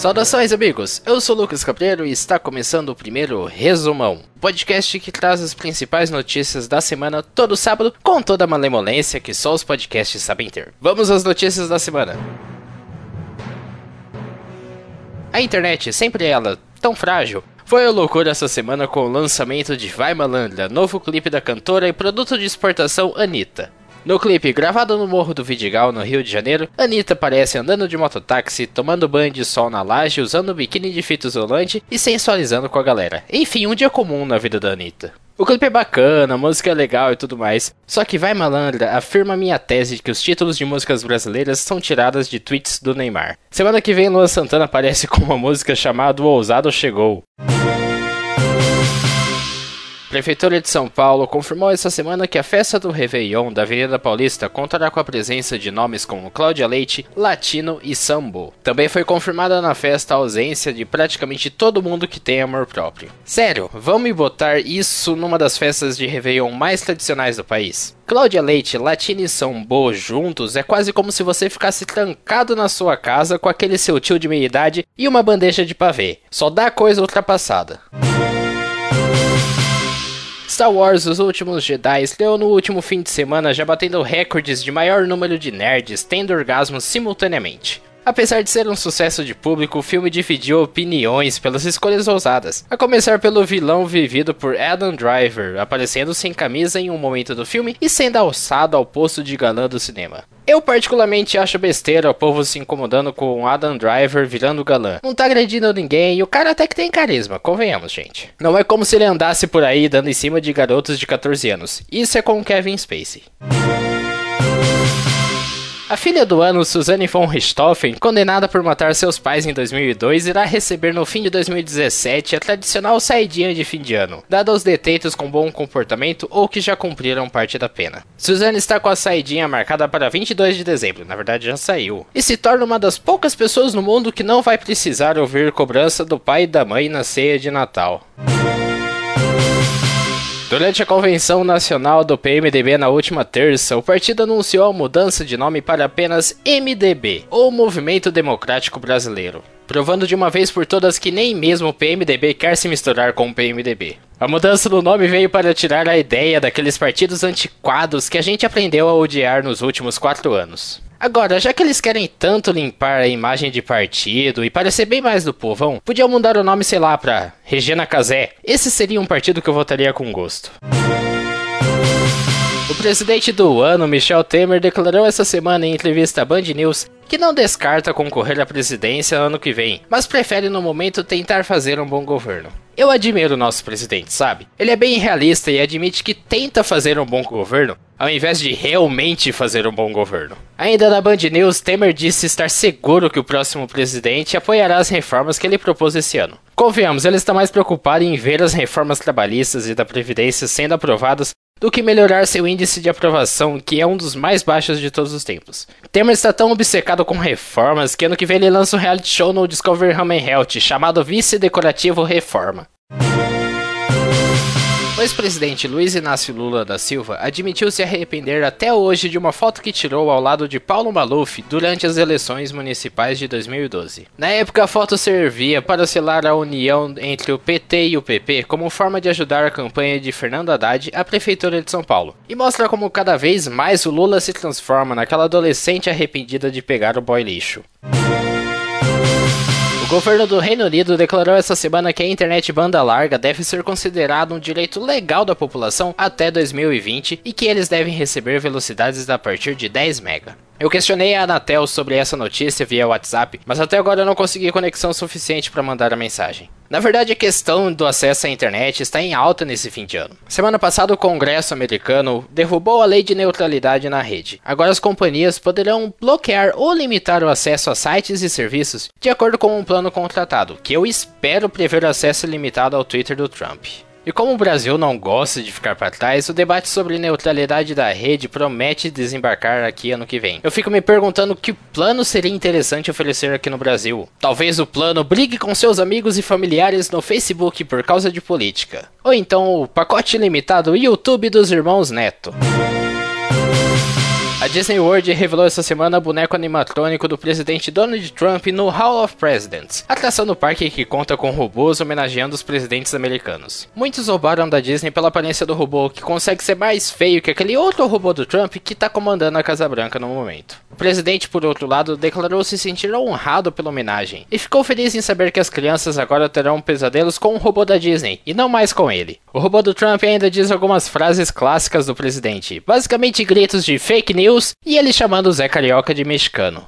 Saudações, amigos! Eu sou Lucas Cabreiro e está começando o primeiro Resumão, podcast que traz as principais notícias da semana todo sábado com toda a malemolência que só os podcasts sabem ter. Vamos às notícias da semana. A internet, sempre ela, tão frágil, foi a loucura essa semana com o lançamento de Vai Malandra, novo clipe da cantora e produto de exportação Anitta. No clipe, gravado no Morro do Vidigal, no Rio de Janeiro, Anitta aparece andando de mototáxi, tomando banho de sol na laje, usando biquíni de fita isolante e sensualizando com a galera. Enfim, um dia comum na vida da Anitta. O clipe é bacana, a música é legal e tudo mais. Só que Vai Malandra afirma minha tese de que os títulos de músicas brasileiras são tiradas de tweets do Neymar. Semana que vem, Luan Santana aparece com uma música chamada O Ousado Chegou. Prefeitura de São Paulo confirmou essa semana que a festa do Réveillon da Avenida Paulista contará com a presença de nomes como Cláudia Leite, Latino e Sambo. Também foi confirmada na festa a ausência de praticamente todo mundo que tem amor próprio. Sério, vamos botar isso numa das festas de Réveillon mais tradicionais do país? Cláudia Leite, Latino e Sambo juntos é quase como se você ficasse trancado na sua casa com aquele seu tio de meia idade e uma bandeja de pavê. Só dá coisa ultrapassada. Star Wars Os Últimos Jedi estreou no último fim de semana, já batendo recordes de maior número de nerds tendo orgasmos simultaneamente. Apesar de ser um sucesso de público, o filme dividiu opiniões pelas escolhas ousadas, a começar pelo vilão vivido por Adam Driver, aparecendo sem camisa em um momento do filme e sendo alçado ao posto de galã do cinema. Eu particularmente acho besteira o povo se incomodando com Adam Driver virando galã. Não tá agredindo ninguém e o cara até que tem carisma, convenhamos, gente. Não é como se ele andasse por aí dando em cima de garotos de 14 anos. Isso é com Kevin Spacey. A filha do ano, Suzanne von Richthofen, condenada por matar seus pais em 2002, irá receber no fim de 2017 a tradicional saidinha de fim de ano, dada aos detentos com bom comportamento ou que já cumpriram parte da pena. Suzanne está com a saidinha marcada para 22 de dezembro, na verdade já saiu, e se torna uma das poucas pessoas no mundo que não vai precisar ouvir cobrança do pai e da mãe na ceia de Natal. Durante a convenção nacional do PMDB na última terça, o partido anunciou a mudança de nome para apenas MDB, ou Movimento Democrático Brasileiro, provando de uma vez por todas que nem mesmo o PMDB quer se misturar com o PMDB. A mudança do nome veio para tirar a ideia daqueles partidos antiquados que a gente aprendeu a odiar nos últimos quatro anos. Agora, já que eles querem tanto limpar a imagem de partido e parecer bem mais do povão, podiam mudar o nome, sei lá, pra Regina Casé. Esse seria um partido que eu votaria com gosto. O presidente do ano, Michel Temer, declarou essa semana em entrevista à Band News que não descarta concorrer à presidência ano que vem, mas prefere no momento tentar fazer um bom governo. Eu admiro o nosso presidente, sabe? Ele é bem realista e admite que tenta fazer um bom governo, ao invés de realmente fazer um bom governo. Ainda na Band News, Temer disse estar seguro que o próximo presidente apoiará as reformas que ele propôs esse ano. Convenhamos, ele está mais preocupado em ver as reformas trabalhistas e da Previdência sendo aprovadas do que melhorar seu índice de aprovação, que é um dos mais baixos de todos os tempos. Temer está tão obcecado com reformas que ano que vem ele lança um reality show no Discovery Home Health chamado Vice Decorativo Reforma. O ex-presidente Luiz Inácio Lula da Silva admitiu se arrepender até hoje de uma foto que tirou ao lado de Paulo Maluf durante as eleições municipais de 2012. Na época, a foto servia para selar a união entre o PT e o PP como forma de ajudar a campanha de Fernando Haddad à Prefeitura de São Paulo, e mostra como cada vez mais o Lula se transforma naquela adolescente arrependida de pegar o boy lixo governo do Reino Unido declarou essa semana que a internet banda larga deve ser considerado um direito legal da população até 2020 e que eles devem receber velocidades a partir de 10 MB. Eu questionei a Anatel sobre essa notícia via WhatsApp, mas até agora eu não consegui conexão suficiente para mandar a mensagem. Na verdade, a questão do acesso à internet está em alta nesse fim de ano. Semana passada, o Congresso americano derrubou a lei de neutralidade na rede. Agora, as companhias poderão bloquear ou limitar o acesso a sites e serviços de acordo com um plano contratado, que eu espero prever acesso limitado ao Twitter do Trump. E como o Brasil não gosta de ficar para trás, o debate sobre neutralidade da rede promete desembarcar aqui ano que vem. Eu fico me perguntando que plano seria interessante oferecer aqui no Brasil. Talvez o plano brigue com seus amigos e familiares no Facebook por causa de política. Ou então o pacote limitado YouTube dos irmãos Neto. Disney World revelou essa semana o boneco animatrônico do presidente Donald Trump no Hall of Presidents, atração do parque que conta com robôs homenageando os presidentes americanos. Muitos roubaram da Disney pela aparência do robô, que consegue ser mais feio que aquele outro robô do Trump que está comandando a Casa Branca no momento. O presidente, por outro lado, declarou se sentir honrado pela homenagem e ficou feliz em saber que as crianças agora terão pesadelos com o robô da Disney e não mais com ele. O robô do Trump ainda diz algumas frases clássicas do presidente, basicamente gritos de fake news e ele chamando o Zé Carioca de mexicano.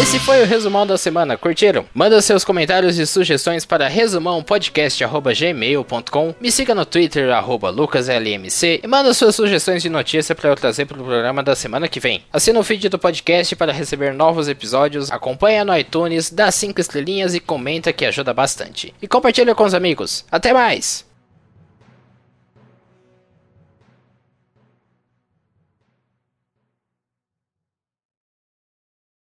Esse foi o resumão da semana, curtiram? Manda seus comentários e sugestões para resumãopodcast.gmail.com Me siga no Twitter, lucaslmc e manda suas sugestões de notícia para eu trazer para o programa da semana que vem. Assina o feed do podcast para receber novos episódios, acompanha no iTunes, dá 5 estrelinhas e comenta que ajuda bastante. E compartilha com os amigos. Até mais!